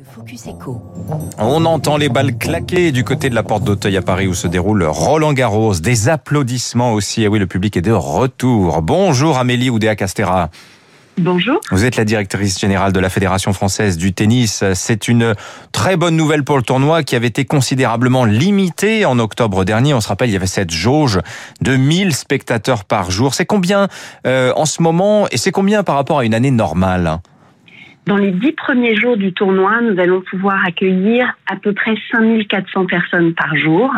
Le Focus Echo. On entend les balles claquer du côté de la porte d'Auteuil à Paris où se déroule Roland Garros. Des applaudissements aussi. Et oui, le public est de retour. Bonjour Amélie Oudéa Castera. Bonjour. Vous êtes la directrice générale de la Fédération française du tennis. C'est une très bonne nouvelle pour le tournoi qui avait été considérablement limité en octobre dernier. On se rappelle, il y avait cette jauge de 1000 spectateurs par jour. C'est combien euh, en ce moment et c'est combien par rapport à une année normale? Dans les dix premiers jours du tournoi, nous allons pouvoir accueillir à peu près 5400 personnes par jour.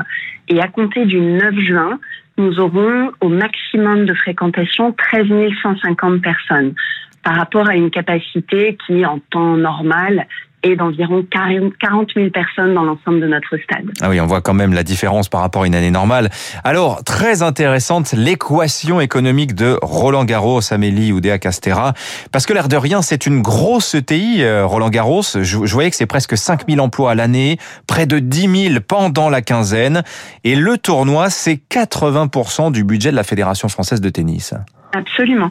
Et à compter du 9 juin, nous aurons au maximum de fréquentation 13 150 personnes par rapport à une capacité qui, en temps normal, est d'environ 40 000 personnes dans l'ensemble de notre stade. Ah oui, on voit quand même la différence par rapport à une année normale. Alors, très intéressante, l'équation économique de Roland Garros, Amélie Oudéa Castera. Parce que l'air de rien, c'est une grosse ETI, euh, Roland Garros. Je, je voyais que c'est presque 5 000 emplois à l'année, près de 10 000 pendant la quinzaine. Et le tournoi, c'est 80% du budget de la Fédération française de tennis. Absolument.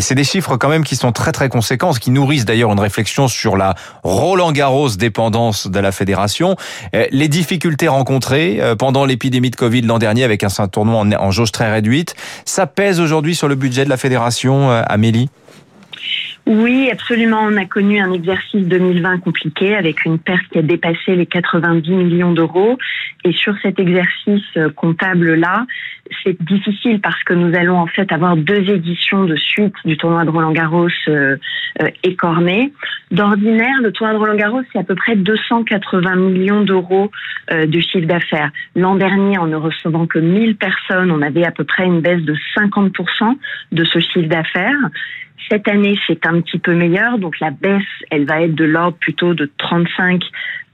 C'est des chiffres quand même qui sont très très conséquents, qui nourrissent d'ailleurs une réflexion sur la Roland Garros dépendance de la fédération. Euh, les difficultés rencontrées euh, pendant l'épidémie de Covid l'an dernier avec un tournoi en, en jauge très réduite, ça pèse aujourd'hui sur le budget de la fédération, euh, Amélie? Oui, absolument. On a connu un exercice 2020 compliqué avec une perte qui a dépassé les 90 millions d'euros. Et sur cet exercice comptable-là, c'est difficile parce que nous allons en fait avoir deux éditions de suite du tournoi de Roland Garros euh, euh, écorné. D'ordinaire, le tournoi de Roland Garros, c'est à peu près 280 millions d'euros euh, de chiffre d'affaires. L'an dernier, en ne recevant que 1000 personnes, on avait à peu près une baisse de 50% de ce chiffre d'affaires. Cette année, c'est un petit peu meilleur, donc la baisse, elle va être de l'ordre plutôt de 35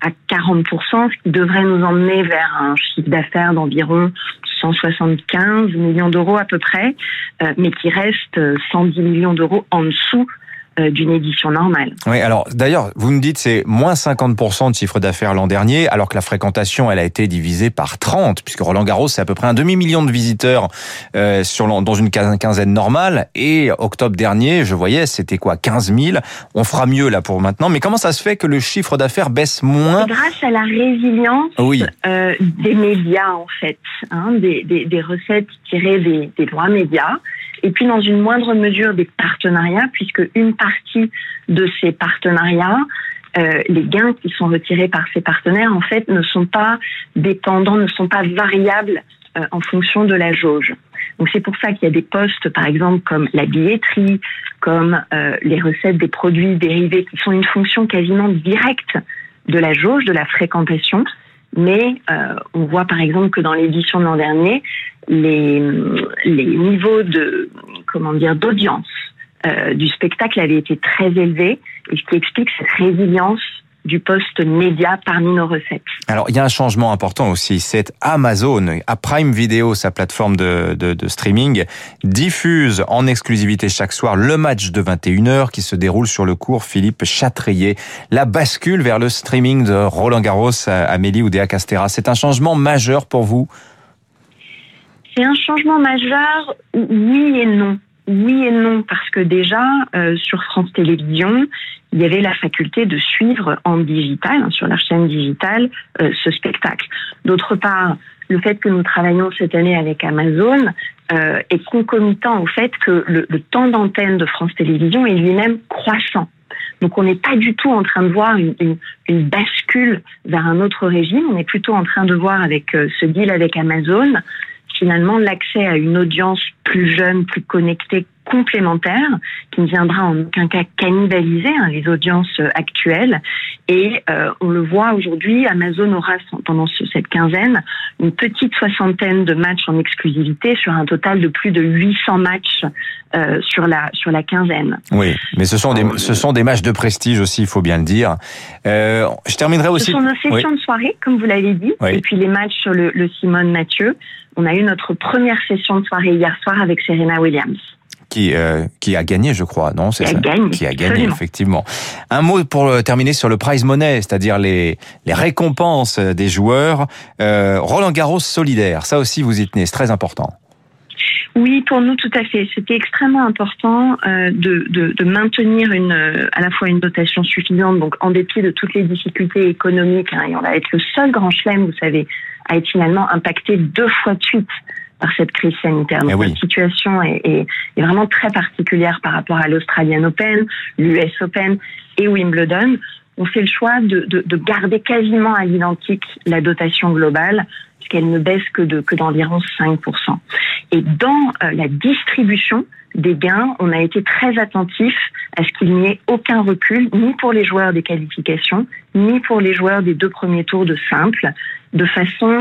à 40% ce qui devrait nous emmener vers un chiffre d'affaires d'environ 175 millions d'euros à peu près, euh, mais qui reste 110 millions d'euros en dessous euh, d'une édition normale. Oui, alors d'ailleurs, vous me dites c'est moins 50% de chiffre d'affaires l'an dernier, alors que la fréquentation, elle a été divisée par 30, puisque Roland Garros, c'est à peu près un demi-million de visiteurs euh, sur, dans une quinzaine normale. Et octobre dernier, je voyais, c'était quoi 15 000. On fera mieux là pour maintenant. Mais comment ça se fait que le chiffre d'affaires baisse moins Grâce à la résilience oui. euh, des médias, en fait, hein, des, des, des, recettes tirées des, des droits médias et puis dans une moindre mesure des partenariats, puisque une partie de ces partenariats, euh, les gains qui sont retirés par ces partenaires, en fait, ne sont pas dépendants, ne sont pas variables euh, en fonction de la jauge. Donc c'est pour ça qu'il y a des postes, par exemple, comme la billetterie, comme euh, les recettes des produits dérivés, qui sont une fonction quasiment directe de la jauge, de la fréquentation. Mais on voit par exemple que dans l'édition de l'an dernier, les, les niveaux de comment dire d'audience euh, du spectacle avaient été très élevés, et ce qui explique cette résilience du poste média parmi nos recettes. Alors, il y a un changement important aussi, c'est Amazon, à Prime Video, sa plateforme de, de, de, streaming, diffuse en exclusivité chaque soir le match de 21h qui se déroule sur le cours Philippe Chatrier. La bascule vers le streaming de Roland Garros, Amélie Oudéa Castera, c'est un changement majeur pour vous? C'est un changement majeur, oui et non oui et non, parce que déjà, euh, sur France Télévisions, il y avait la faculté de suivre en digital, hein, sur la chaîne digitale, euh, ce spectacle. D'autre part, le fait que nous travaillons cette année avec Amazon euh, est concomitant au fait que le, le temps d'antenne de France Télévisions est lui-même croissant. Donc on n'est pas du tout en train de voir une, une, une, bascule vers un autre régime, on est plutôt en train de voir avec euh, ce deal avec Amazon finalement l'accès à une audience plus jeune, plus connectée, complémentaire, qui ne viendra en aucun cas cannibaliser hein, les audiences actuelles. Et euh, on le voit aujourd'hui, Amazon aura pendant cette quinzaine une petite soixantaine de matchs en exclusivité sur un total de plus de 800 matchs euh, sur la sur la quinzaine. Oui, mais ce sont des ce sont des matchs de prestige aussi, il faut bien le dire. Euh, je terminerai aussi. Ce sont nos sessions oui. de soirée, comme vous l'avez dit, oui. et puis les matchs sur le, le Simone Mathieu. On a eu notre première session de soirée hier soir avec Serena Williams qui euh, qui a gagné, je crois, non C'est ça. Qui a gagné, effectivement. Un mot pour terminer sur le prize money, c'est-à-dire les les récompenses des joueurs. Euh, Roland Garros solidaire, ça aussi vous y tenez, c'est très important. Oui, pour nous, tout à fait. C'était extrêmement important euh, de, de, de, maintenir une, à la fois une dotation suffisante, donc en dépit de toutes les difficultés économiques, hein, et on va être le seul grand chelem, vous savez, à être finalement impacté deux fois de suite par cette crise sanitaire. Donc Eh oui. la situation est, est, est vraiment très particulière par rapport à l'Australian Open, l'US Open et Wimbledon. On fait le choix de, de, de garder quasiment à l'identique la dotation globale, puisqu'elle ne baisse que de que d'environ 5%. Et dans euh, la distribution des gains, on a été très attentif à ce qu'il n'y ait aucun recul, ni pour les joueurs des qualifications, ni pour les joueurs des deux premiers tours de simple, de façon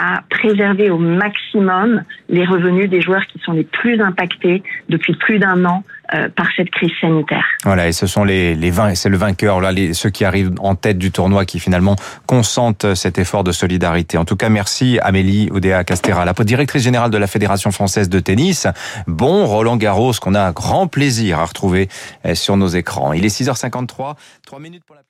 à préserver au maximum les revenus des joueurs qui sont les plus impactés depuis plus d'un an euh, par cette crise sanitaire. Voilà, et ce sont les, les 20, c'est le vainqueur, là, les, ceux qui arrivent en tête du tournoi qui finalement consentent cet effort de solidarité. En tout cas, merci Amélie Oudéa Castera, la directrice générale de la Fédération française de tennis. Bon Roland Garros, qu'on a grand plaisir à retrouver euh, sur nos écrans. Il est 6h53, 3 minutes pour la